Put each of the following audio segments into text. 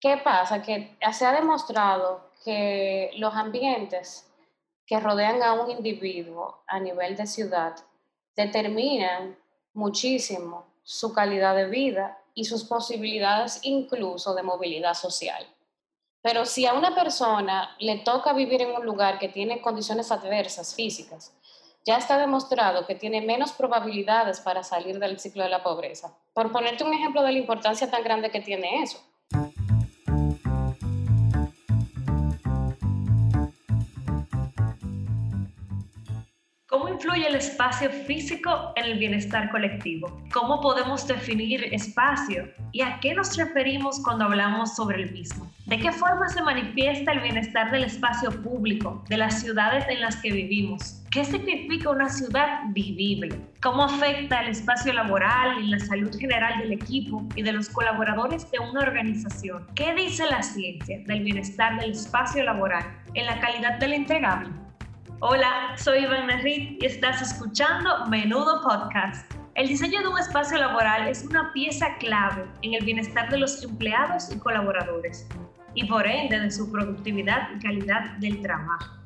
¿Qué pasa? Que se ha demostrado que los ambientes que rodean a un individuo a nivel de ciudad determinan muchísimo su calidad de vida y sus posibilidades incluso de movilidad social. Pero si a una persona le toca vivir en un lugar que tiene condiciones adversas físicas, ya está demostrado que tiene menos probabilidades para salir del ciclo de la pobreza. Por ponerte un ejemplo de la importancia tan grande que tiene eso. Influye el espacio físico en el bienestar colectivo? ¿Cómo podemos definir espacio? ¿Y a qué nos referimos cuando hablamos sobre el mismo? ¿De qué forma se manifiesta el bienestar del espacio público, de las ciudades en las que vivimos? ¿Qué significa una ciudad vivible? ¿Cómo afecta el espacio laboral y la salud general del equipo y de los colaboradores de una organización? ¿Qué dice la ciencia del bienestar del espacio laboral en la calidad del entregable? Hola, soy Iván Reed y estás escuchando Menudo Podcast. El diseño de un espacio laboral es una pieza clave en el bienestar de los empleados y colaboradores y por ende de su productividad y calidad del trabajo.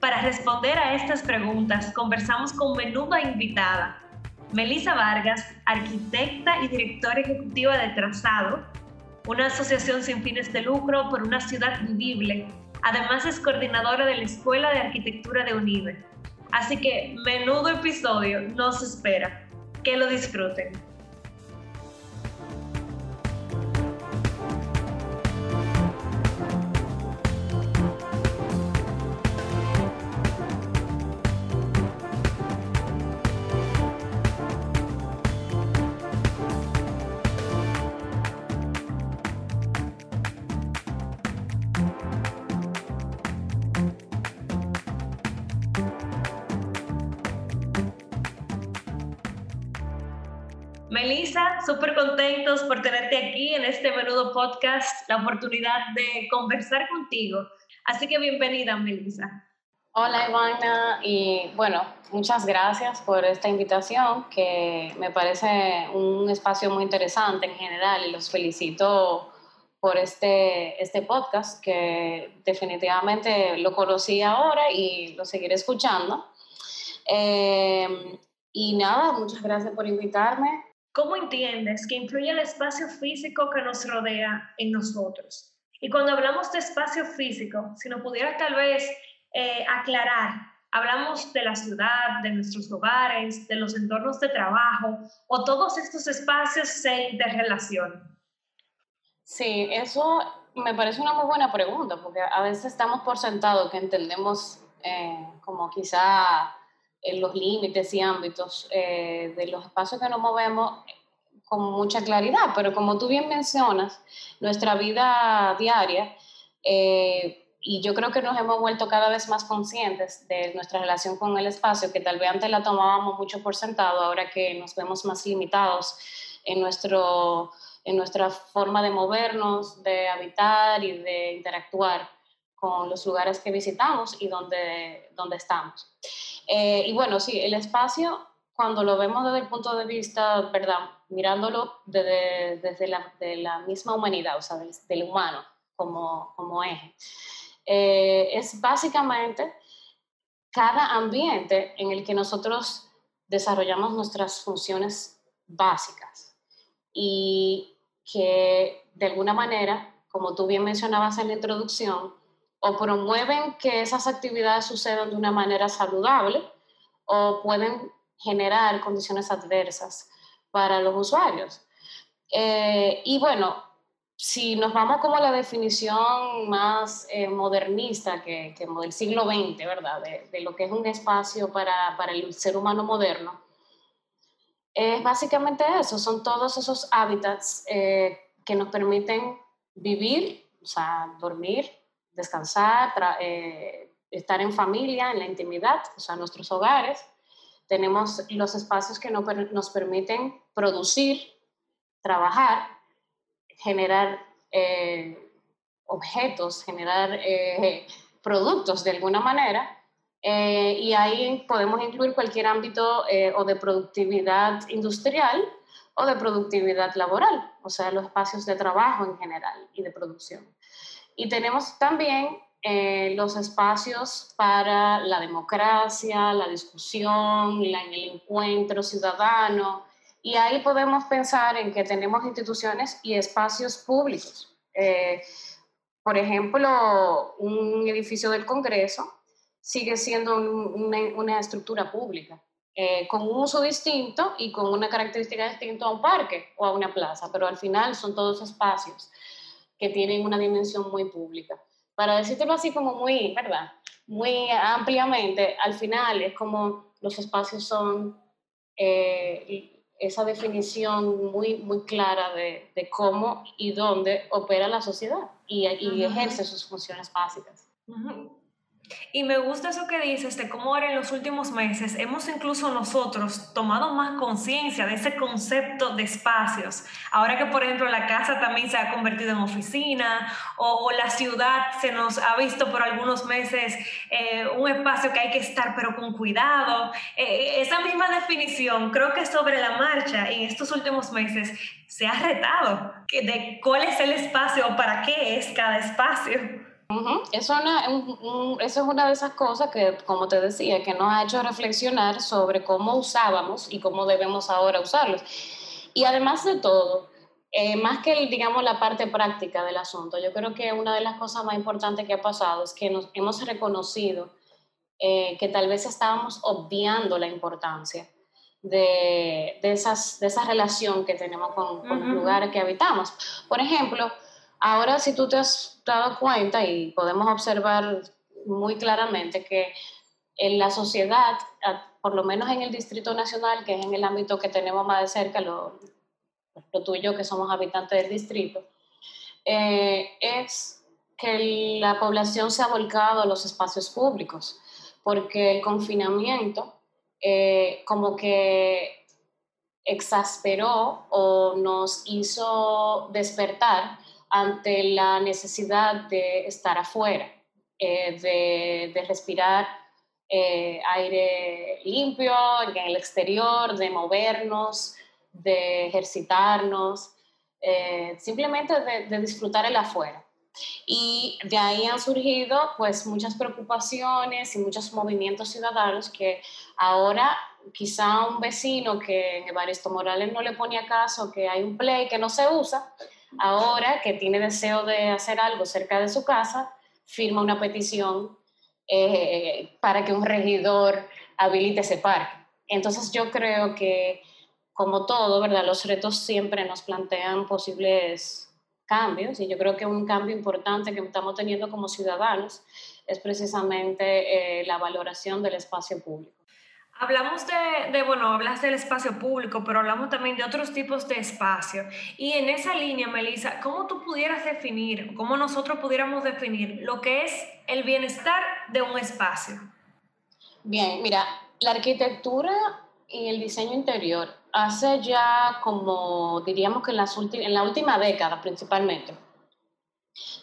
Para responder a estas preguntas conversamos con menuda invitada, Melissa Vargas, arquitecta y directora ejecutiva de Trazado, una asociación sin fines de lucro por una ciudad vivible Además es coordinadora de la Escuela de Arquitectura de UNIBE. Así que menudo episodio nos espera. Que lo disfruten. Súper contentos por tenerte aquí en este menudo podcast, la oportunidad de conversar contigo. Así que bienvenida, Melissa. Hola, Ivana, y bueno, muchas gracias por esta invitación, que me parece un espacio muy interesante en general y los felicito por este, este podcast, que definitivamente lo conocí ahora y lo seguiré escuchando. Eh, y nada, muchas gracias por invitarme. ¿Cómo entiendes que influye el espacio físico que nos rodea en nosotros? Y cuando hablamos de espacio físico, si nos pudiera tal vez eh, aclarar, hablamos de la ciudad, de nuestros hogares, de los entornos de trabajo, o todos estos espacios se interrelacionan. Sí, eso me parece una muy buena pregunta, porque a veces estamos por sentado que entendemos eh, como quizá los límites y ámbitos eh, de los espacios que nos movemos con mucha claridad, pero como tú bien mencionas, nuestra vida diaria, eh, y yo creo que nos hemos vuelto cada vez más conscientes de nuestra relación con el espacio, que tal vez antes la tomábamos mucho por sentado, ahora que nos vemos más limitados en, nuestro, en nuestra forma de movernos, de habitar y de interactuar con los lugares que visitamos y donde, donde estamos. Eh, y bueno, sí, el espacio, cuando lo vemos desde el punto de vista, ¿verdad? Mirándolo desde, desde la, de la misma humanidad, o sea, del, humano como, como eje, eh, es básicamente cada ambiente en el que nosotros desarrollamos nuestras funciones básicas y que de alguna manera, como tú bien mencionabas en la introducción, o promueven que esas actividades sucedan de una manera saludable o pueden generar condiciones adversas para los usuarios. Eh, y bueno, si nos vamos como a la definición más eh, modernista que, que, del siglo XX, ¿verdad? De, lo que es un espacio para, para el ser humano moderno, es básicamente eso, son todos esos hábitats eh, que nos permiten vivir, o sea, dormir, descansar, eh, estar en familia, en la intimidad, o sea, nuestros hogares. Tenemos los espacios que nos permiten producir, trabajar, generar eh, objetos, generar eh, productos de alguna manera. y ahí podemos incluir cualquier ámbito o de productividad industrial o de productividad laboral, o sea, los espacios de trabajo en general y de producción. Y tenemos también eh, los espacios para la democracia, la discusión, el encuentro ciudadano. Y ahí podemos pensar en que tenemos instituciones y espacios públicos. Eh, por ejemplo, un edificio del Congreso sigue siendo una, estructura pública, eh, con un uso distinto y con una característica distinta a un parque o a una plaza, pero al final son todos espacios que tienen una dimensión muy pública. Para decírtelo así como muy, ¿verdad? Muy ampliamente, al final es como los espacios son eh, esa definición muy, muy clara de, de, cómo y dónde opera la sociedad y, y ejerce sus funciones básicas. Y me gusta eso que dices de cómo ahora en los últimos meses hemos incluso nosotros tomado más conciencia de ese concepto de espacios. Ahora que, por ejemplo, la casa también se ha convertido en oficina o, la ciudad se nos ha visto por algunos meses eh, un espacio que hay que estar pero con cuidado. Eh, esa misma definición creo que sobre la marcha en estos últimos meses se ha retado de cuál es el espacio o para qué es cada espacio eso, es una de esas cosas que, como te decía, que nos ha hecho reflexionar sobre cómo usábamos y cómo debemos ahora usarlos. Y además de todo, eh, más que, digamos, la parte práctica del asunto, yo creo que una de las cosas más importantes que ha pasado es que nos hemos reconocido eh, que tal vez estábamos obviando la importancia de, esas, de esa relación que tenemos con, con el lugar que habitamos. Por ejemplo, Ahora, si tú te has dado cuenta y podemos observar muy claramente que en la sociedad, por lo menos en el Distrito Nacional, que es en el ámbito que tenemos más de cerca, lo, lo tuyo que somos habitantes del distrito, eh, es que la población se ha volcado a los espacios públicos, porque el confinamiento eh, como que exasperó o nos hizo despertar ante la necesidad de estar afuera, eh, de, respirar eh, aire limpio en el exterior, de movernos, de ejercitarnos, eh, simplemente de, disfrutar el afuera. Y de ahí han surgido pues muchas preocupaciones y muchos movimientos ciudadanos que ahora quizá un vecino que en Evaristo Morales no le ponía caso, que hay un play que no se usa, ahora que tiene deseo de hacer algo cerca de su casa, firma una petición eh, para que un regidor habilite ese parque. Entonces yo creo que, como todo, ¿verdad? Los retos siempre nos plantean posibles cambios y yo creo que un cambio importante que estamos teniendo como ciudadanos es precisamente eh, la valoración del espacio público. Hablamos de, bueno, hablas del espacio público, pero hablamos también de otros tipos de espacio. Y en esa línea, Melissa, ¿cómo tú pudieras definir, cómo nosotros pudiéramos definir lo que es el bienestar de un espacio? Bien, mira, la arquitectura y el diseño interior hace ya como, diríamos que en, las en la última década principalmente,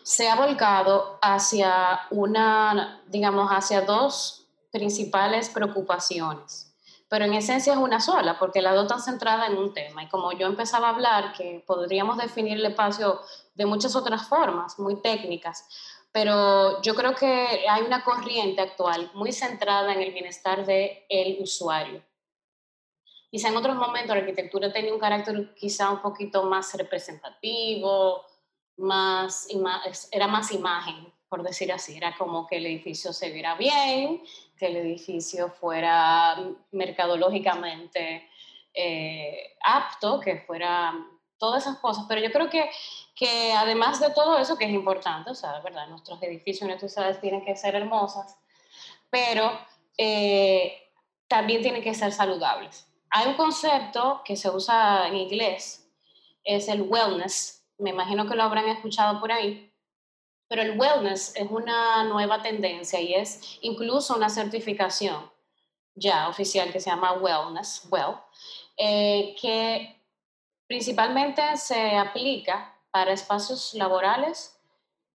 se ha volcado hacia una, digamos, hacia dos principales preocupaciones, pero en esencia es una sola, porque la dos están centrada en un tema. Y como yo empezaba a hablar, que podríamos definir el espacio de muchas otras formas, muy técnicas, pero yo creo que hay una corriente actual muy centrada en el bienestar del el usuario. Quizá en otros momentos la arquitectura tenía un carácter quizá un poquito más representativo, más, era más imagen, por decir así, era como que el edificio se viera bien, que el edificio fuera mercadológicamente eh, apto, que fuera todas esas cosas. Pero yo creo que, que además de todo eso, que es importante, o sea, ¿verdad? Nuestros edificios, nuestras ciudades tienen que ser hermosas, pero eh, también tienen que ser saludables. Hay un concepto que se usa en inglés, es el wellness, me imagino que lo habrán escuchado por ahí, pero el wellness es una nueva tendencia y es incluso una certificación ya oficial que se llama Wellness, Well, eh, que principalmente se aplica para espacios laborales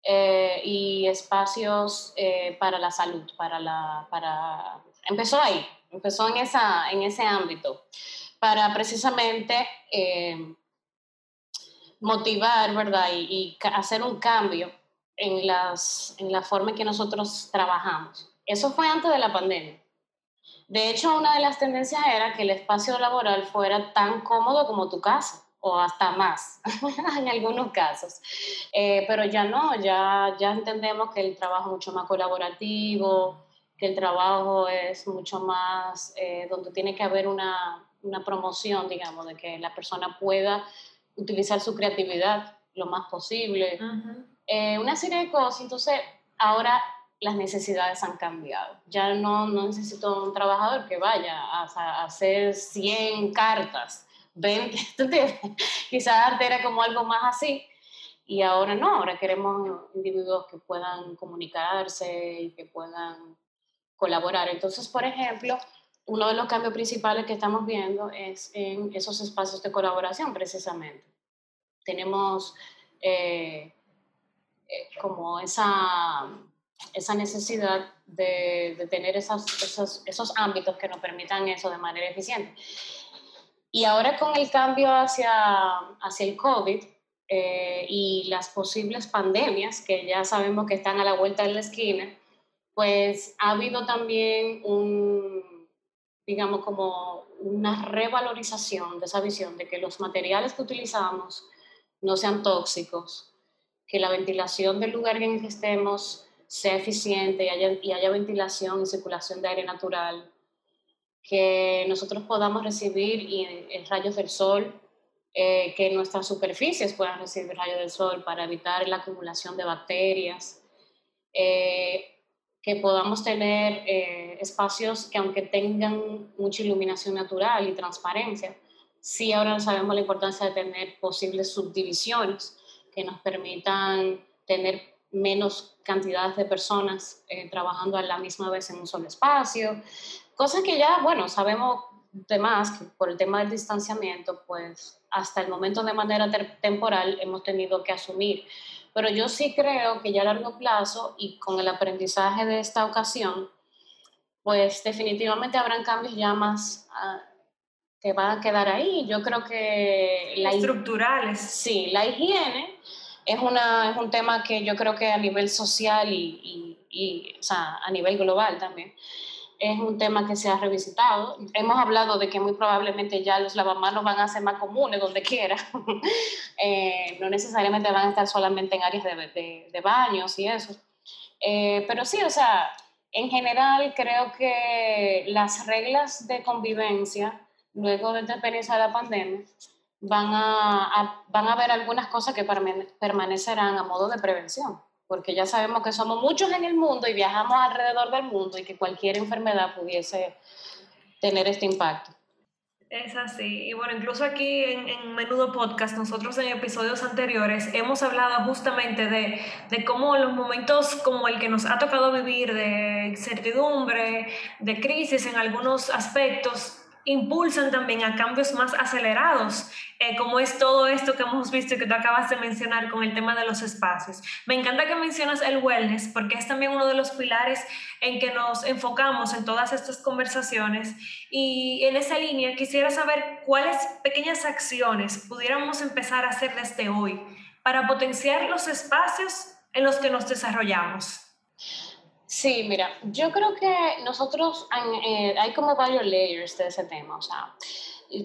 eh, y espacios eh, para la salud, para la, para... empezó ahí, empezó en, esa, en ese ámbito, para precisamente motivar, ¿verdad? Y, hacer un cambio en, las, en la forma en que nosotros trabajamos. Eso fue antes de la pandemia. De hecho, una de las tendencias era que el espacio laboral fuera tan cómodo como tu casa o hasta más en algunos casos. Eh, pero ya no, ya, ya entendemos que el trabajo es mucho más colaborativo, que el trabajo es mucho más eh, donde tiene que haber una, una, promoción, digamos, de que la persona pueda utilizar su creatividad lo más posible. Eh, una serie de cosas. Entonces, ahora las necesidades han cambiado. Ya no, no necesito un trabajador que vaya a, a hacer 100 cartas 20, quizás antes era como algo más así, y ahora no, ahora queremos individuos que puedan comunicarse y que puedan colaborar. Entonces, por ejemplo, uno de los cambios principales que estamos viendo es en esos espacios de colaboración, precisamente. Tenemos eh, como esa, esa necesidad de, de tener esos, esos ámbitos que nos permitan eso de manera eficiente. Y ahora con el cambio hacia, hacia el COVID eh, y las posibles pandemias, que ya sabemos que están a la vuelta de la esquina, pues ha habido también un, digamos, como una revalorización de esa visión de que los materiales que utilizamos no sean tóxicos, que la ventilación del lugar en el que estemos sea eficiente y haya, y haya ventilación y circulación de aire natural, que nosotros podamos recibir rayos del sol, eh, que nuestras superficies puedan recibir rayos del sol para evitar la acumulación de bacterias, eh, que podamos tener eh, espacios que aunque tengan mucha iluminación natural y transparencia, sí ahora sabemos la importancia de tener posibles subdivisiones que nos permitan tener menos cantidades de personas trabajando a la misma vez en un solo espacio, Cosas que ya, bueno, sabemos de más que por el tema del distanciamiento, pues hasta el momento de manera temporal hemos tenido que asumir. Pero yo sí creo que ya a largo plazo y con el aprendizaje de esta ocasión, pues definitivamente habrán cambios ya más ah, que van a quedar ahí. Yo creo que... La Estructurales. Sí, la higiene es, una, es un tema que yo creo que a nivel social y, y, y o sea, a nivel global también es un tema que se ha revisitado. Hemos hablado de que muy probablemente ya los lavamanos van a ser más comunes donde quiera. Eh, no necesariamente van a estar solamente en áreas de, de, baños y eso. Eh, pero sí, o sea, en general creo que las reglas de convivencia, luego de la experiencia de la pandemia, van a, van a haber algunas cosas que permanecerán a modo de prevención porque ya sabemos que somos muchos en el mundo y viajamos alrededor del mundo y que cualquier enfermedad pudiese tener este impacto. Es así. Y bueno, incluso aquí en, en, Menudo Podcast, nosotros en episodios anteriores hemos hablado justamente de, de, cómo los momentos como el que nos ha tocado vivir, de incertidumbre, de crisis en algunos aspectos, impulsan también a cambios más acelerados, eh, como es todo esto que hemos visto y que tú acabas de mencionar con el tema de los espacios. Me encanta que mencionas el wellness porque es también uno de los pilares en que nos enfocamos en todas estas conversaciones y en esa línea quisiera saber cuáles pequeñas acciones pudiéramos empezar a hacer desde hoy para potenciar los espacios en los que nos desarrollamos. Sí, mira, yo creo que nosotros eh, hay como varios layers de ese tema, o sea,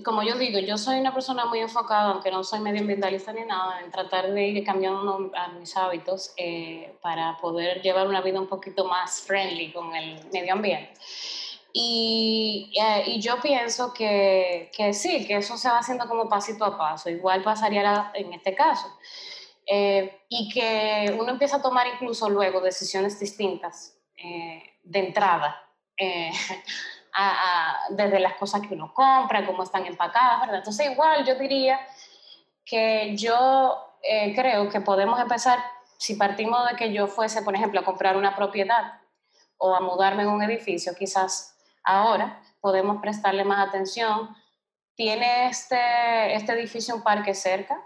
como yo digo, yo soy una persona muy enfocada, aunque no soy medioambientalista ni nada, en tratar de ir cambiando a mis hábitos eh, para poder llevar una vida un poquito más friendly con el medio ambiente. Y, eh, y yo pienso que, que, sí, que eso se va haciendo como pasito a paso, igual pasaría en este caso. y que uno empieza a tomar incluso luego decisiones distintas eh, de entrada, eh, desde las cosas que uno compra, cómo están empacadas, ¿verdad? Entonces igual yo diría que yo eh, creo que podemos empezar, si partimos de que yo fuese, por ejemplo, a comprar una propiedad o a mudarme en un edificio, quizás ahora podemos prestarle más atención. ¿Tiene este, este edificio un parque cerca?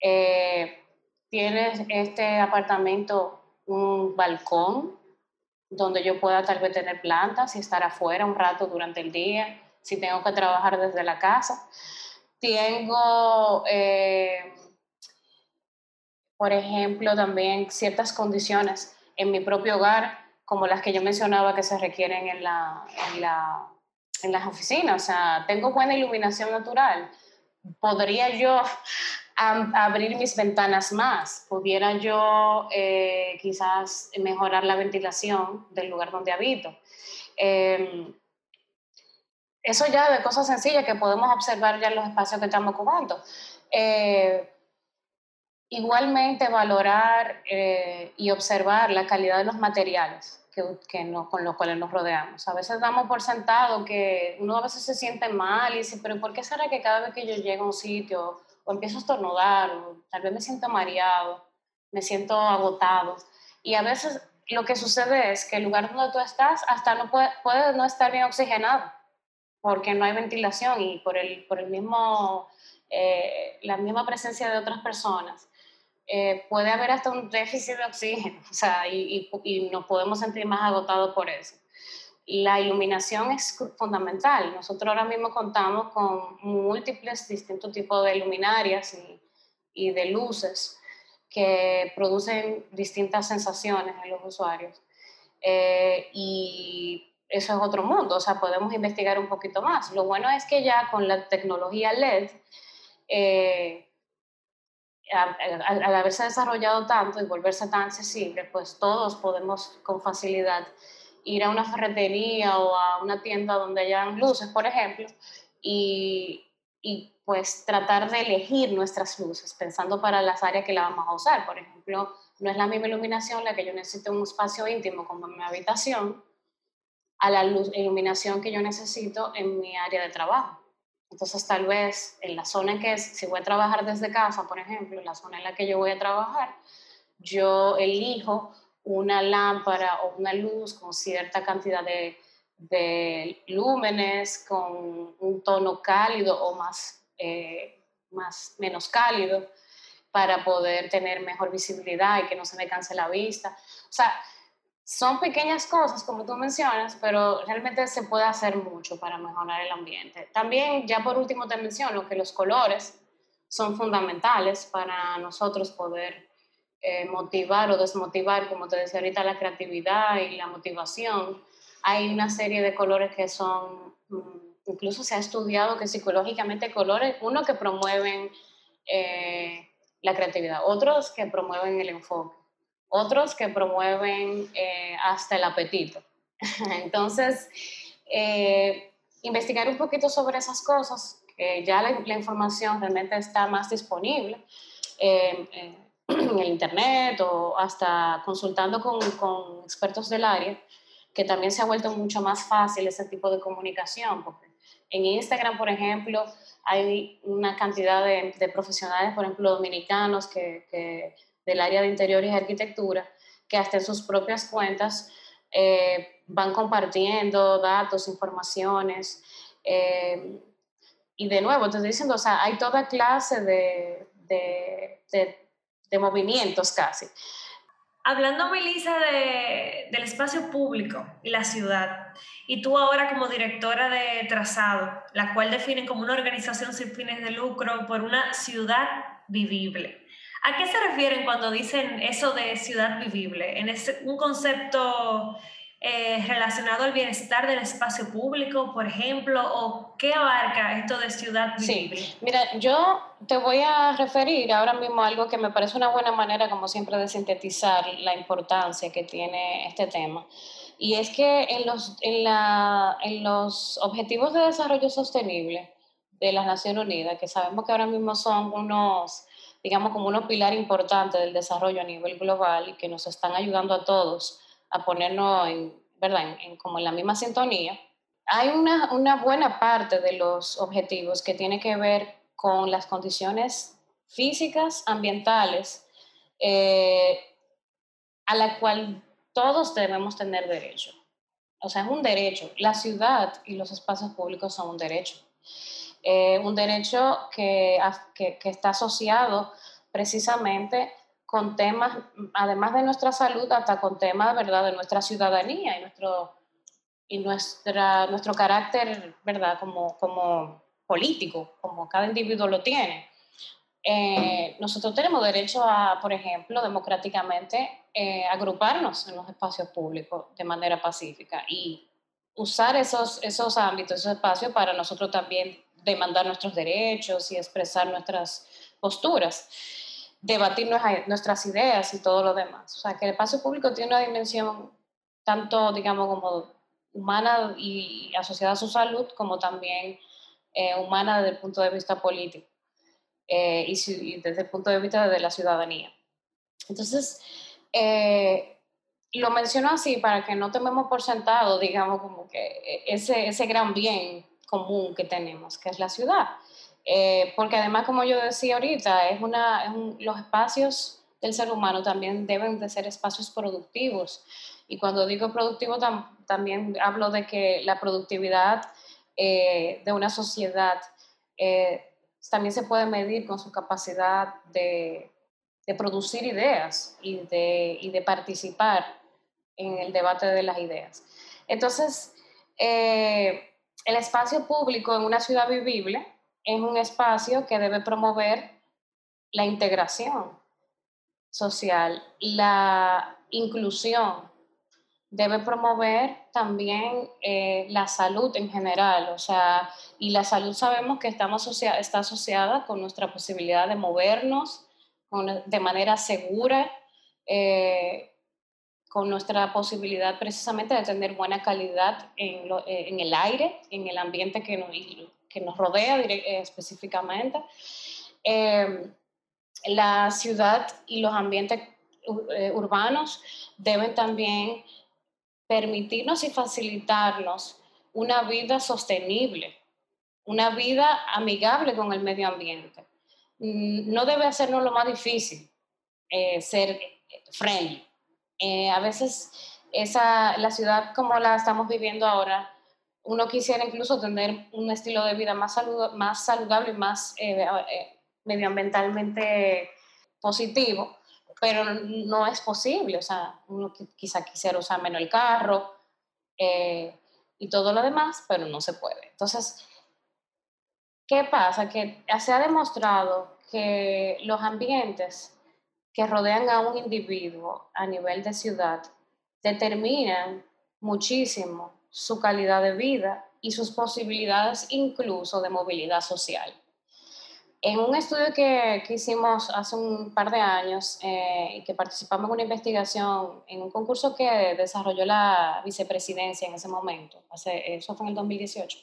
¿Tiene este apartamento un balcón? Donde yo pueda tal vez tener plantas y estar afuera un rato durante el día, si tengo que trabajar desde la casa. Tengo, eh, por ejemplo, también ciertas condiciones en mi propio hogar, como las que yo mencionaba que se requieren en, en, la, en las oficinas. O sea, tengo buena iluminación natural. Podría yo abrir mis ventanas más, pudiera yo eh, quizás mejorar la ventilación del lugar donde habito. Em, eso ya de cosas sencillas que podemos observar ya en los espacios que estamos ocupando. Eh, igualmente valorar eh, y observar la calidad de los materiales que, que con los cuales nos rodeamos. A veces damos por sentado que uno a veces se siente mal y dice, pero ¿por qué será que cada vez que yo llego a un sitio o empiezo a estornudar o tal vez me siento mareado, me siento agotado? Y a veces lo que sucede es que el lugar donde tú estás hasta no puede, puede no estar bien oxigenado porque no hay ventilación y por el, por el mismo, eh, la misma presencia de otras personas. Eh, puede haber hasta un déficit de oxígeno, o sea, y, y, nos podemos sentir más agotados por eso. La iluminación es fundamental. Nosotros ahora mismo contamos con múltiples distintos tipos de luminarias y, de luces que producen distintas sensaciones en los usuarios. Eh, y eso es otro mundo, o sea, podemos investigar un poquito más. Lo bueno es que ya con la tecnología LED, eh, al, haberse desarrollado tanto y volverse tan accesible, pues todos podemos con facilidad ir a una ferretería o a una tienda donde hayan luces, por ejemplo, y, y pues tratar de elegir nuestras luces, pensando para las áreas que la vamos a usar. Por ejemplo, no es la misma iluminación la que yo necesito en un espacio íntimo como en mi habitación, a la luz, iluminación que yo necesito en mi área de trabajo. Entonces, tal vez en la zona en que, si voy a trabajar desde casa, por ejemplo, la zona en la que yo voy a trabajar, yo elijo una lámpara o una luz con cierta cantidad de, de lúmenes, con un tono cálido o más, eh, más, menos cálido, para poder tener mejor visibilidad y que no se me canse la vista. O sea, son pequeñas cosas, como tú mencionas, pero realmente se puede hacer mucho para mejorar el ambiente. También, ya por último, te menciono que los colores son fundamentales para nosotros poder eh, motivar o desmotivar, como te decía ahorita, la creatividad y la motivación. Hay una serie de colores que son, mm, incluso se ha estudiado que psicológicamente colores, uno que promueven eh, la creatividad, otros que promueven el enfoque otros que promueven eh, hasta el apetito. Entonces, investigar un poquito sobre esas cosas, que ya la, información realmente está más disponible en el Internet o hasta consultando con, con, expertos del área, que también se ha vuelto mucho más fácil ese tipo de comunicación, porque en Instagram, por ejemplo, hay una cantidad de, de profesionales, por ejemplo, dominicanos que, que del área de interiores y arquitectura, que hasta en sus propias cuentas eh, van compartiendo datos, informaciones. Eh, y de nuevo, te estoy diciendo, o sea, hay toda clase de, de, de, movimientos casi. Hablando, Melissa, de, del espacio público y la ciudad, y tú ahora como directora de Trazado, la cual definen como una organización sin fines de lucro por una ciudad vivible. ¿A qué se refieren cuando dicen eso de ciudad vivible? ¿En un concepto eh, relacionado al bienestar del espacio público, por ejemplo? ¿O qué abarca esto de ciudad vivible? Sí, mira, yo te voy a referir ahora mismo a algo que me parece una buena manera, como siempre, de sintetizar la importancia que tiene este tema. Y es que en los, en, la, en los Objetivos de Desarrollo Sostenible de las Naciones Unidas, que sabemos que ahora mismo son unos digamos, como un pilar importante del desarrollo a nivel global y que nos están ayudando a todos a ponernos en, ¿verdad? En, como en la misma sintonía. Hay una, una buena parte de los objetivos que tiene que ver con las condiciones físicas, ambientales, eh, a la cual todos debemos tener derecho. O sea, es un derecho. La ciudad y los espacios públicos son un derecho. Eh, un derecho que, que, está asociado precisamente con temas, además de nuestra salud, hasta con temas ¿verdad? de nuestra ciudadanía y nuestro, y nuestra, nuestro carácter ¿verdad? Como, como político, como cada individuo lo tiene. eh, nosotros tenemos derecho a, por ejemplo, democráticamente eh, agruparnos en los espacios públicos de manera pacífica y usar esos, esos ámbitos, esos espacios para nosotros también demandar nuestros derechos y expresar nuestras posturas, debatir nuestras ideas y todo lo demás. O sea, que el espacio público tiene una dimensión tanto, digamos, como humana y asociada a su salud, como también eh, humana desde el punto de vista político eh, y, desde el punto de vista de la ciudadanía. Entonces, eh, lo menciono así para que no tomemos por sentado, digamos, como que ese, ese gran bien común que tenemos, que es la ciudad. Porque además, como yo decía ahorita, es una, los espacios del ser humano también deben de ser espacios productivos. Y cuando digo productivo, también hablo de que la productividad eh, de una sociedad eh, también se puede medir con su capacidad de, producir ideas y de, y de, participar en el debate de las ideas. Entonces, eh, el espacio público en una ciudad vivible es un espacio que debe promover la integración social, la inclusión, debe promover también eh, la salud en general, o sea, y la salud sabemos que estamos está asociada con nuestra posibilidad de movernos de manera segura, eh, con nuestra posibilidad precisamente de tener buena calidad en, eh, en el aire, en el ambiente que nos, que nos rodea específicamente. Em, la ciudad y los ambientes urbanos deben también permitirnos y facilitarnos una vida sostenible, una vida amigable con el medio ambiente. Mm, no debe hacernos lo más difícil eh, ser friendly. Eh, a veces esa, la ciudad como la estamos viviendo ahora, uno quisiera incluso tener un estilo de vida más, más saludable y más eh, medioambientalmente positivo, pero no es posible, o sea, uno quizá quisiera usar menos el carro eh, y todo lo demás, pero no se puede. Entonces, ¿qué pasa? Que se ha demostrado que los ambientes que rodean a un individuo a nivel de ciudad determinan muchísimo su calidad de vida y sus posibilidades incluso de movilidad social. En un estudio que, que, hicimos hace un par de años eh, que participamos en una investigación en un concurso que desarrolló la vicepresidencia en ese momento, hace, eso fue en el 2018,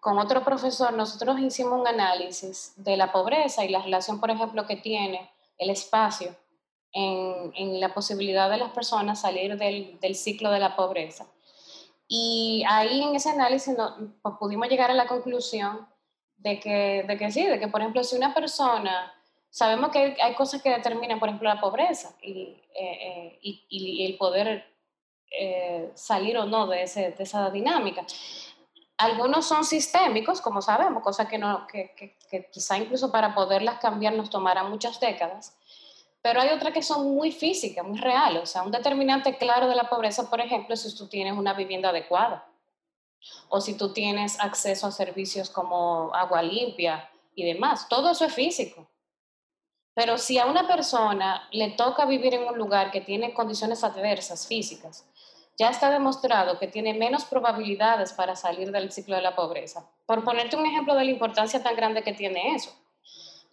con otro profesor nosotros hicimos un análisis de la pobreza y la relación, por ejemplo, que tiene el espacio en, en la posibilidad de las personas salir del, del, ciclo de la pobreza. Y ahí en ese análisis pues, pudimos llegar a la conclusión de que, de que sí, de que por ejemplo si una persona, sabemos que hay, cosas que determinan por ejemplo la pobreza y, eh, eh, y el poder eh, salir o no de, ese, de, esa dinámica. Algunos son sistémicos, como sabemos, cosas que, no, que, que, que quizá incluso para poderlas cambiar nos tomará muchas décadas, pero hay otras que son muy físicas, muy reales. O sea, un determinante claro de la pobreza, por ejemplo, es si tú tienes una vivienda adecuada o si tú tienes acceso a servicios como agua limpia y demás. Todo eso es físico. Pero si a una persona le toca vivir en un lugar que tiene condiciones adversas físicas, ya está demostrado que tiene menos probabilidades para salir del ciclo de la pobreza. Por ponerte un ejemplo de la importancia tan grande que tiene eso.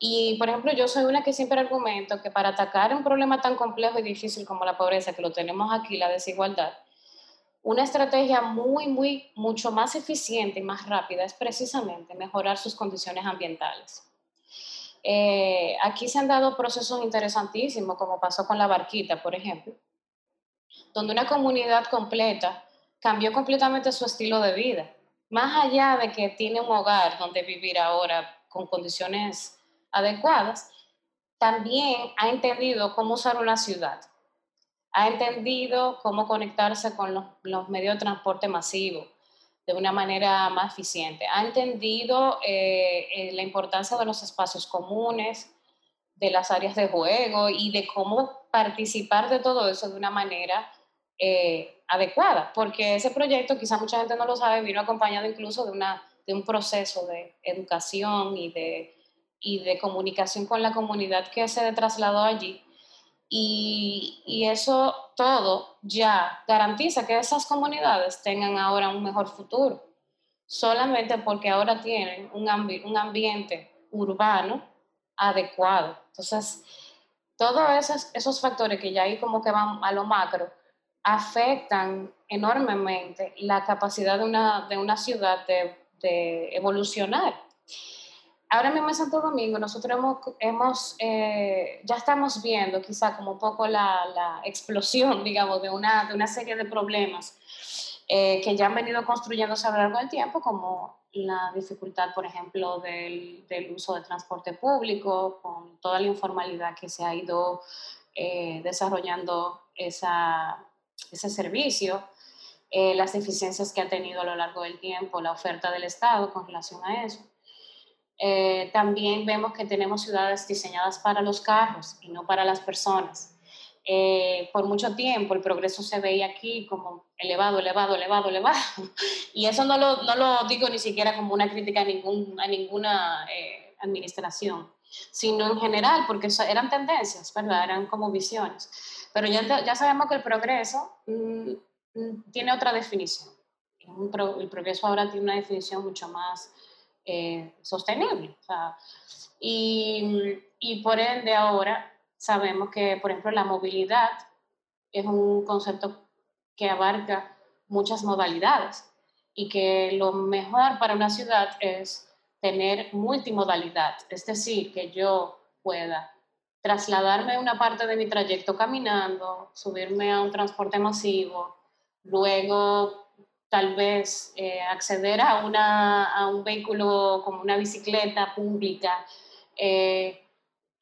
Y, por ejemplo, yo soy una que siempre argumento que para atacar un problema tan complejo y difícil como la pobreza, que lo tenemos aquí, la desigualdad, una estrategia muy, muy, mucho más eficiente y más rápida es precisamente mejorar sus condiciones ambientales. Eh, aquí se han dado procesos interesantísimos, como pasó con la barquita, por ejemplo, donde una comunidad completa cambió completamente su estilo de vida. Más allá de que tiene un hogar donde vivir ahora con condiciones adecuadas, también ha entendido cómo usar una ciudad ha entendido cómo conectarse con los, medios de transporte masivo de una manera más eficiente. Ha entendido eh, eh, la importancia de los espacios comunes, de las áreas de juego y de cómo participar de todo eso de una manera eh, adecuada, porque ese proyecto, quizá mucha gente no lo sabe, vino acompañado incluso de, una, de un proceso de educación y de y de comunicación con la comunidad que se trasladó allí. Y, y, eso todo ya garantiza que esas comunidades tengan ahora un mejor futuro, solamente porque ahora tienen un, un ambiente urbano adecuado. Entonces, todos esos, esos factores que ya ahí como que van a lo macro afectan enormemente la capacidad de una, de una ciudad de, de evolucionar ahora mismo en Santo Domingo nosotros hemos, hemos eh, ya estamos viendo quizá como un poco la, la explosión, digamos, de una, de una serie de problemas eh, que ya han venido construyéndose a lo largo del tiempo, como la dificultad, por ejemplo, del, del uso de transporte público, con toda la informalidad que se ha ido eh, desarrollando esa, ese servicio. las deficiencias que ha tenido a lo largo del tiempo la oferta del Estado con relación a eso. Eh, también vemos que tenemos ciudades diseñadas para los carros y no para las personas. Eh, por mucho tiempo el progreso se veía aquí como elevado, elevado, elevado, elevado. Y eso no lo, no lo digo ni siquiera como una crítica a, ningún, a ninguna eh, administración, sino en general, porque eran tendencias, ¿verdad? Eran como visiones. Pero ya, ya sabemos que el progreso mm, mm, tiene otra definición. el progreso ahora tiene una definición mucho más eh, sostenible. y, y, por ende ahora sabemos que, por ejemplo, la movilidad es un concepto que abarca muchas modalidades y que lo mejor para una ciudad es tener multimodalidad, es decir, que yo pueda trasladarme una parte de mi trayecto caminando, subirme a un transporte masivo, luego tal vez eh, acceder a, una, a, un vehículo como una bicicleta pública. Eh,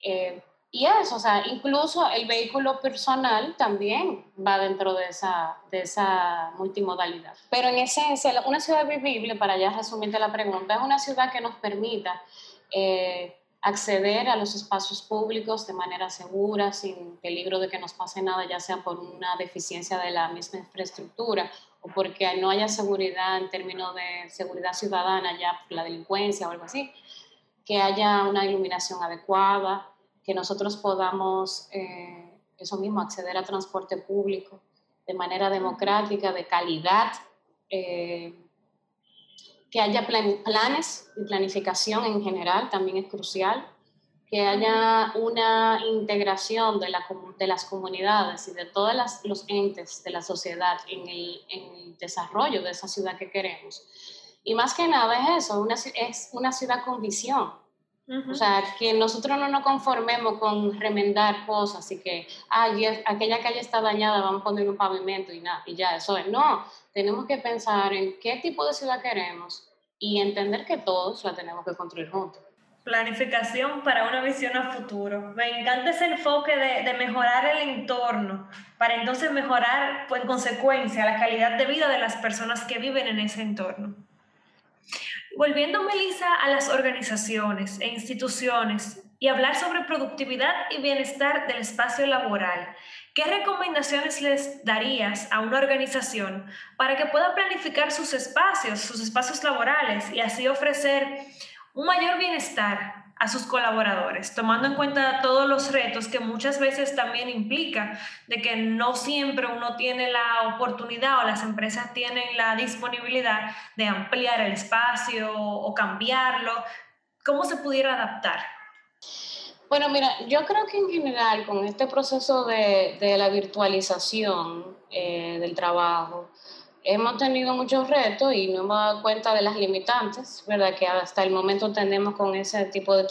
eh, y eso, o sea, incluso el vehículo personal también va dentro de esa, de esa multimodalidad. Pero en esencia, una ciudad vivible, para ya resumirte la pregunta, es una ciudad que nos permita acceder a los espacios públicos de manera segura, sin peligro de que nos pase nada, ya sea por una deficiencia de la misma infraestructura o porque no haya seguridad en términos de seguridad ciudadana, ya por la delincuencia o algo así, que haya una iluminación adecuada, que nosotros podamos, eh, eso mismo, acceder a transporte público de manera democrática, de calidad. Eh, que haya planes y planificación en general también es crucial, que haya una integración de, la, de las comunidades y de todos los entes de la sociedad en el, en el, desarrollo de esa ciudad que queremos. Y más que nada es eso, una, es una ciudad con visión. O sea, que nosotros no nos conformemos con remendar cosas y que, ay, aquella calle está dañada, vamos a poner un pavimento y nada, y ya, eso es. No, tenemos que pensar en qué tipo de ciudad queremos y entender que todos la tenemos que construir juntos. Planificación para una visión a futuro. Me encanta ese enfoque de, de mejorar el entorno para entonces mejorar, pues, en consecuencia, la calidad de vida de las personas que viven en ese entorno. Volviendo, Melissa, a las organizaciones e instituciones y hablar sobre productividad y bienestar del espacio laboral, ¿qué recomendaciones les darías a una organización para que pueda planificar sus espacios, sus espacios laborales y así ofrecer un mayor bienestar a sus colaboradores, tomando en cuenta todos los retos que muchas veces también implica de que no siempre uno tiene la oportunidad o las empresas tienen la disponibilidad de ampliar el espacio o cambiarlo. ¿Cómo se pudiera adaptar? Bueno, mira, yo creo que en general con este proceso de, de la virtualización eh, del trabajo, hemos tenido muchos retos y no hemos dado cuenta de las limitantes, ¿verdad? Que hasta el momento tenemos con ese tipo de,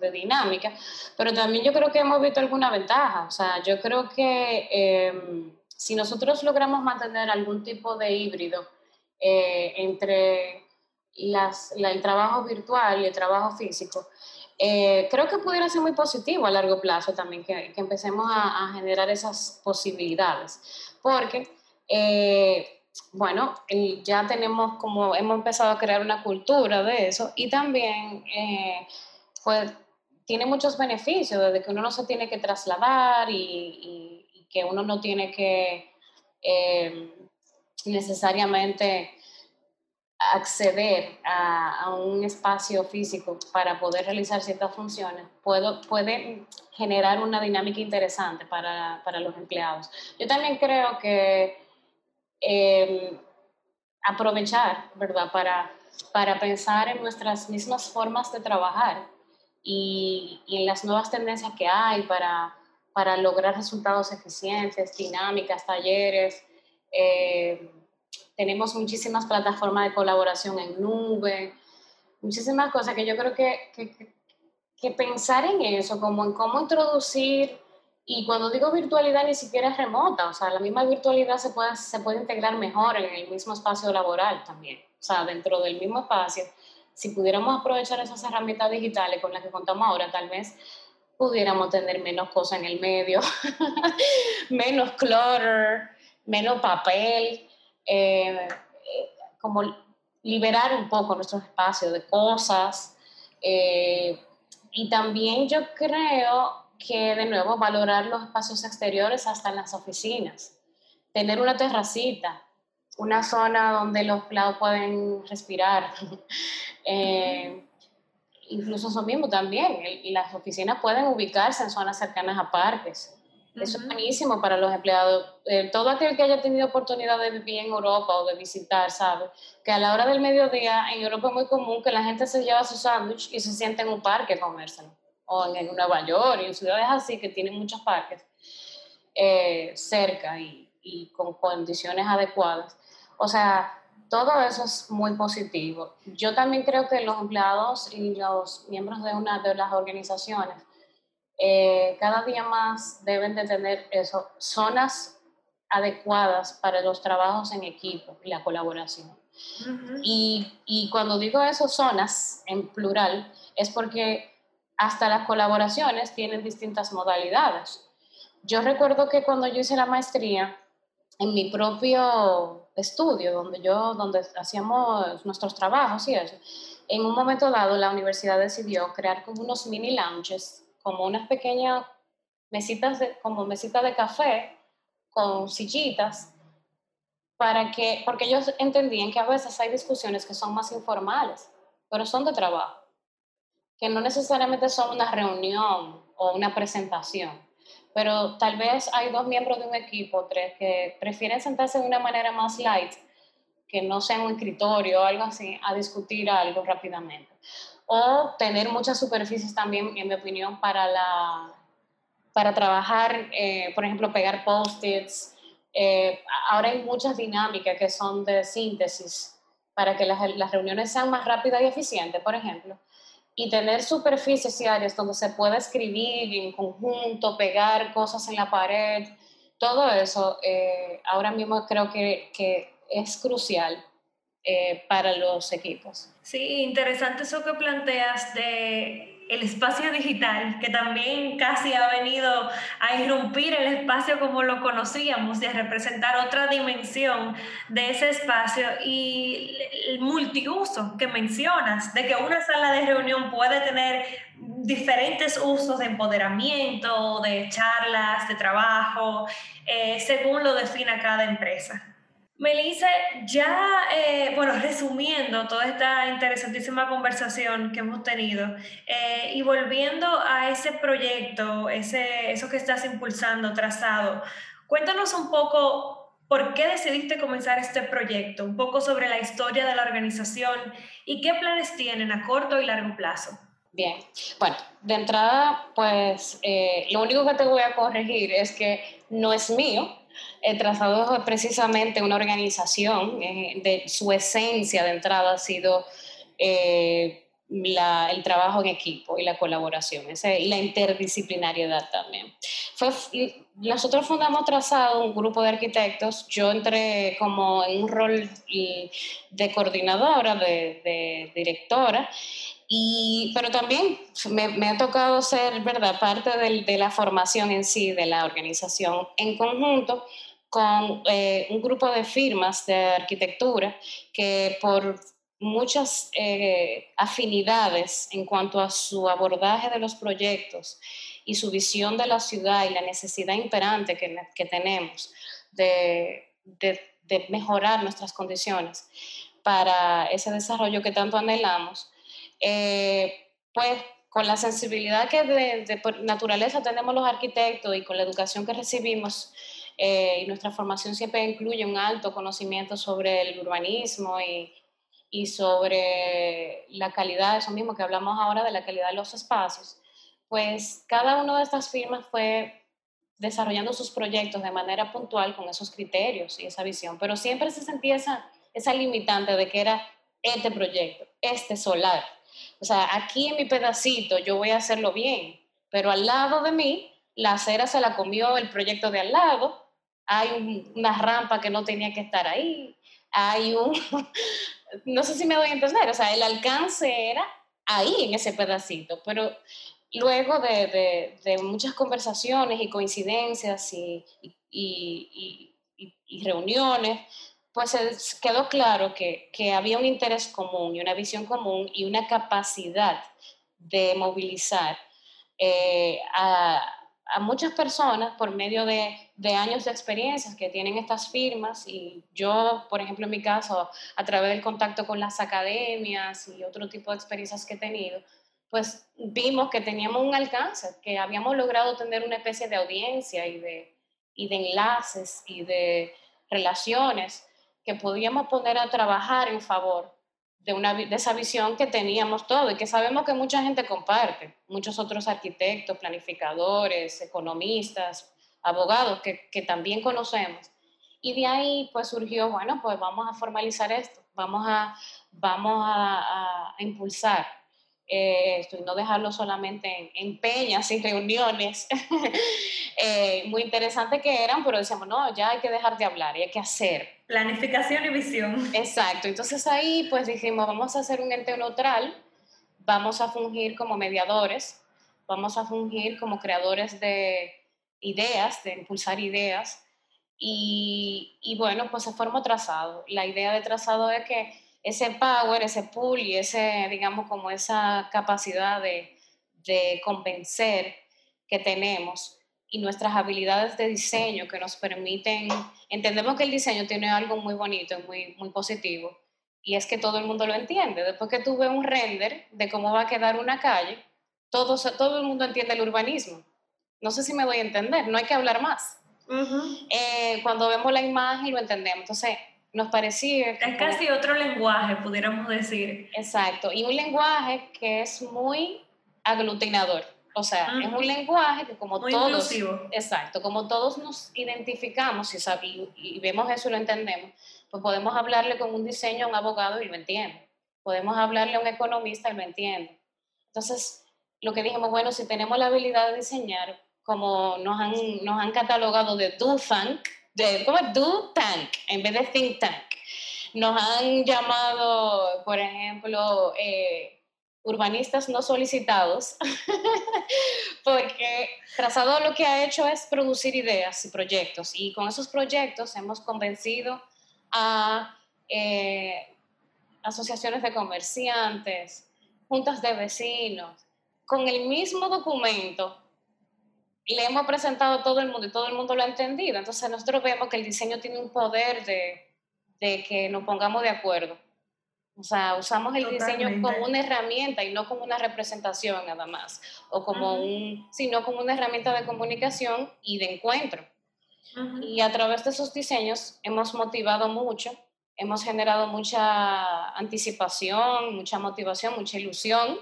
de, dinámica, pero también yo creo que hemos visto alguna ventaja, o sea, yo creo que eh, si nosotros logramos mantener algún tipo de híbrido eh, entre las, el trabajo virtual y el trabajo físico, eh, creo que pudiera ser muy positivo a largo plazo también que, empecemos a, generar esas posibilidades, porque, eh, bueno, ya tenemos como, hemos empezado a crear una cultura de eso y también, eh, pues, tiene muchos beneficios, desde que uno no se tiene que trasladar y que uno no tiene que necesariamente acceder a, un espacio físico para poder realizar ciertas funciones puedo, puede generar una dinámica interesante para, los empleados. Yo también creo que em, aprovechar, ¿verdad? Para, para pensar en nuestras mismas formas de trabajar y, en las nuevas tendencias que hay para, para lograr resultados eficientes, dinámicas, talleres. Eh, tenemos muchísimas plataformas de colaboración en nube, muchísimas cosas que yo creo que, que, que, pensar en eso, como en cómo introducir, y cuando digo virtualidad ni siquiera es remota, o sea, la misma virtualidad se puede, se puede integrar mejor en el mismo espacio laboral también, o sea, dentro del mismo espacio. Si pudiéramos aprovechar esas herramientas digitales con las que contamos ahora, tal vez pudiéramos tener menos cosas en el medio, menos clutter, menos papel, eh, como liberar un poco nuestro espacio de cosas. Eh, y también yo creo que, de nuevo, valorar los espacios exteriores hasta en las oficinas. Tener una terracita, una zona donde los empleados pueden respirar. eh, incluso eso mismo también, las oficinas pueden ubicarse en zonas cercanas a parques. Eso es buenísimo para los empleados. Eh, todo aquel que haya tenido oportunidad de vivir en Europa o de visitar, sabe que a la hora del mediodía en Europa es muy común que la gente se lleva su sándwich y se siente en un parque a comérselo. O en, Nueva York y en ciudades así que tienen muchos parques eh, cerca y, y con condiciones adecuadas. O sea, todo eso es muy positivo. Yo también creo que los empleados y los miembros de una de las organizaciones eh, cada día más deben de tener eso, zonas adecuadas para los trabajos en equipo y la colaboración. y, y, cuando digo eso, zonas en plural, es porque hasta las colaboraciones tienen distintas modalidades. Yo recuerdo que cuando yo hice la maestría, en mi propio estudio, donde yo, donde hacíamos nuestros trabajos y eso, en un momento dado la universidad decidió crear como unos mini lounges como unas pequeñas mesitas de, como mesitas de café con sillitas para que, porque ellos entendían que a veces hay discusiones que son más informales, pero son de trabajo, que no necesariamente son una reunión o una presentación, pero tal vez hay dos miembros de un equipo, tres, que prefieren sentarse de una manera más light, que no sea un escritorio o algo así, a discutir algo rápidamente o tener muchas superficies también, en mi opinión, para, la, para trabajar, eh, por ejemplo, pegar post-its. Eh, ahora hay muchas dinámicas que son de síntesis para que las, las, reuniones sean más rápidas y eficientes, por ejemplo. Y tener superficies y áreas donde se pueda escribir en conjunto, pegar cosas en la pared, todo eso eh, ahora mismo creo que, que es crucial eh, para los equipos. Sí, interesante eso que planteas de el espacio digital, que también casi ha venido a irrumpir el espacio como lo conocíamos y a representar otra dimensión de ese espacio y el multiuso que mencionas, de que una sala de reunión puede tener diferentes usos de empoderamiento, de charlas, de trabajo, eh, según lo defina cada empresa. Melissa, ya, eh, bueno, resumiendo toda esta interesantísima conversación que hemos tenido eh, y volviendo a ese proyecto, ese, eso que estás impulsando, trazado, cuéntanos un poco por qué decidiste comenzar este proyecto, un poco sobre la historia de la organización y qué planes tienen a corto y largo plazo. Bien, bueno, de entrada, pues eh, lo único que te voy a corregir es que no es mío, el trazado es precisamente una organización, eh, de su esencia de entrada ha sido eh, el trabajo en equipo y la colaboración y la interdisciplinariedad también. Fue, nosotros fundamos Trazado, un grupo de arquitectos, yo entré como en un rol de coordinadora, de, de directora, y, pero también me, ha tocado ser, ¿verdad?, parte de, la formación en sí de la organización en conjunto con eh, un grupo de firmas de arquitectura que por muchas eh, afinidades en cuanto a su abordaje de los proyectos y su visión de la ciudad y la necesidad imperante que, que tenemos de, de, de mejorar nuestras condiciones, para ese desarrollo que tanto anhelamos, eh, pues con la sensibilidad que de, naturaleza tenemos los arquitectos y con la educación que recibimos, eh, y nuestra formación siempre incluye un alto conocimiento sobre el urbanismo y, y sobre la calidad, eso mismo que hablamos ahora de la calidad de los espacios, pues cada una de estas firmas fue desarrollando sus proyectos de manera puntual con esos criterios y esa visión, pero siempre se sentía esa, esa limitante de que era este proyecto, este solar. O sea, aquí en mi pedacito yo voy a hacerlo bien, pero al lado de mí, la acera se la comió el proyecto de al lado, hay una rampa que no tenía que estar ahí, hay un, no sé si me doy a entender, o sea, el alcance era ahí en ese pedacito, pero luego de, de, muchas conversaciones y coincidencias y, y, y, reuniones, pues quedó claro que, que, había un interés común y una visión común y una capacidad de movilizar eh, a, a, muchas personas por medio de, de, años de experiencias que tienen estas firmas y yo, por ejemplo, en mi caso, a través del contacto con las academias y otro tipo de experiencias que he tenido, pues vimos que teníamos un alcance, que habíamos logrado tener una especie de audiencia y de, y de enlaces y de relaciones que podíamos poner a trabajar en favor de, una, esa visión que teníamos todo y que sabemos que mucha gente comparte, muchos otros arquitectos, planificadores, economistas, abogados que, que también conocemos. Y de ahí pues surgió, bueno, pues vamos a formalizar esto, vamos a, vamos a, a impulsar eh, y no dejarlo solamente en, peñas y reuniones eh, muy interesantes que eran, pero decíamos, no, ya hay que dejar de hablar y hay que hacer. Planificación y visión. Exacto, entonces ahí pues dijimos, vamos a hacer un ente neutral, vamos a fungir como mediadores, vamos a fungir como creadores de ideas, de impulsar ideas. Y, y bueno, pues se formó trazado. La idea de trazado es que ese power, ese pull y ese, digamos, como esa capacidad de, de convencer que tenemos y nuestras habilidades de diseño que nos permiten, entendemos que el diseño tiene algo muy bonito y muy, muy positivo, y es que todo el mundo lo entiende. Después que tú ves un render de cómo va a quedar una calle, todo, todo el mundo entiende el urbanismo. No sé si me voy a entender, no hay que hablar más. Eh, cuando vemos la imagen lo entendemos. Entonces, nos parecía... Es casi otro lenguaje, pudiéramos decir. Exacto, y un lenguaje que es muy aglutinador. O sea, es un lenguaje que como todos... Exacto, como todos nos identificamos y, y, vemos eso y lo entendemos, pues podemos hablarle con un diseño a un abogado y lo entiende. Podemos hablarle a un economista y lo entiende. Entonces, lo que dijimos, bueno, si tenemos la habilidad de diseñar, como nos han, nos han catalogado de do think, de, ¿cómo es? Do Tank en vez de Think Tank. Nos han llamado, por ejemplo, eh, urbanistas no solicitados, porque Trazado lo que ha hecho es producir ideas y proyectos, y con esos proyectos hemos convencido a eh, asociaciones de comerciantes, juntas de vecinos, con el mismo documento le hemos presentado a todo el mundo y todo el mundo lo ha entendido. Entonces nosotros vemos que el diseño tiene un poder de, de que nos pongamos de acuerdo. O sea, usamos el diseño como una herramienta y no como una representación nada más, o como un, sino como una herramienta de comunicación y de encuentro. Y a través de esos diseños hemos motivado mucho, hemos generado mucha anticipación, mucha motivación, mucha ilusión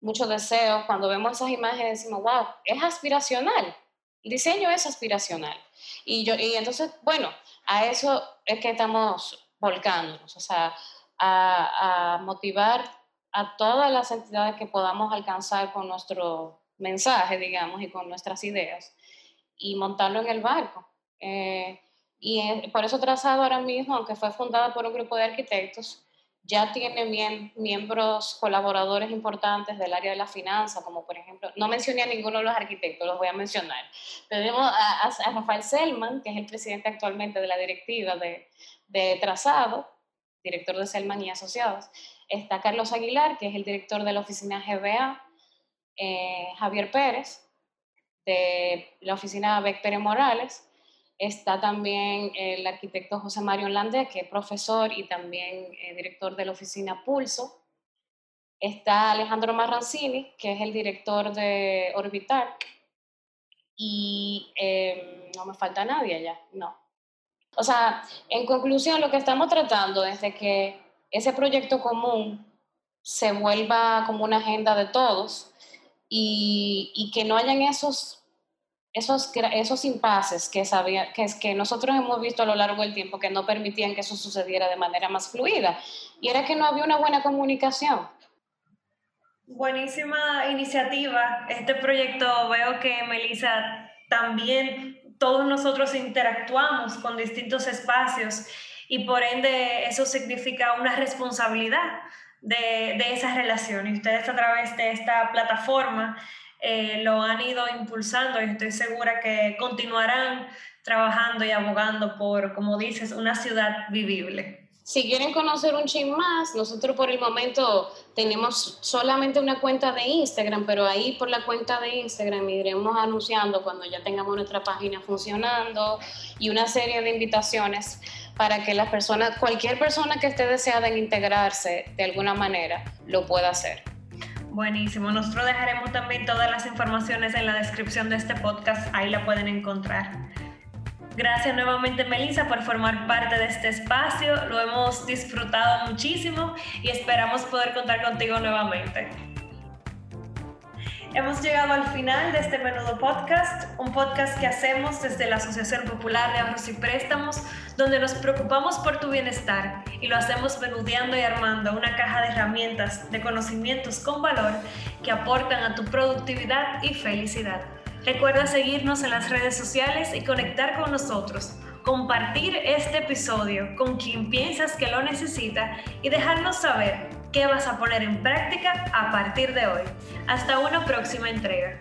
mucho deseo. Cuando vemos esas imágenes decimos, wow, es aspiracional. El diseño es aspiracional. Y, yo, y entonces, bueno, a eso es que estamos volcándonos, o sea, a, a motivar a todas las entidades que podamos alcanzar con nuestro mensaje, digamos, y con nuestras ideas, y montarlo en el barco. Eh, y por eso Trazado ahora mismo, aunque fue fundada por un grupo de arquitectos, ya tiene miembros colaboradores importantes del área de la finanza, como por ejemplo, no mencioné a ninguno de los arquitectos, los voy a mencionar. Tenemos a, Rafael Selman, que es el presidente actualmente de la directiva de, de, Trazado, director de Selman y Asociados. Está Carlos Aguilar, que es el director de la oficina GBA. Eh, Javier Pérez, de la oficina Beck Pérez Morales. Está también el arquitecto José Mario Lande, que es profesor y también eh, director de la oficina Pulso. Está Alejandro Marrancini, que es el director de Orbitar. Y em, no me falta nadie allá, no. O sea, en conclusión, lo que estamos tratando es de que ese proyecto común se vuelva como una agenda de todos y, y que no hayan esos, esos, esos impases que, sabía, que, que nosotros hemos visto a lo largo del tiempo que no permitían que eso sucediera de manera más fluida. Y era que no había una buena comunicación. Buenísima iniciativa. Este proyecto veo que Melissa también todos nosotros interactuamos con distintos espacios y por ende eso significa una responsabilidad de, de esa relación. Y ustedes a través de esta plataforma eh, lo han ido impulsando y estoy segura que continuarán trabajando y abogando por, como dices, una ciudad vivible. Si quieren conocer un chin más, nosotros por el momento tenemos solamente una cuenta de Instagram, pero ahí por la cuenta de Instagram iremos anunciando cuando ya tengamos nuestra página funcionando y una serie de invitaciones para que las personas, cualquier persona que esté deseada en integrarse de alguna manera, lo pueda hacer. Buenísimo, nosotros dejaremos también todas las informaciones en la descripción de este podcast, ahí la pueden encontrar. Gracias nuevamente Melissa por formar parte de este espacio, lo hemos disfrutado muchísimo y esperamos poder contar contigo nuevamente. Hemos llegado al final de este menudo podcast, un podcast que hacemos desde la Asociación Popular de Ahorros y Préstamos, donde nos preocupamos por tu bienestar y lo hacemos menudeando y armando una caja de herramientas, de conocimientos con valor que aportan a tu productividad y felicidad. Recuerda seguirnos en las redes sociales y conectar con nosotros, compartir este episodio con quien piensas que lo necesita y dejarnos saber qué vas a poner en práctica a partir de hoy. Hasta una próxima entrega.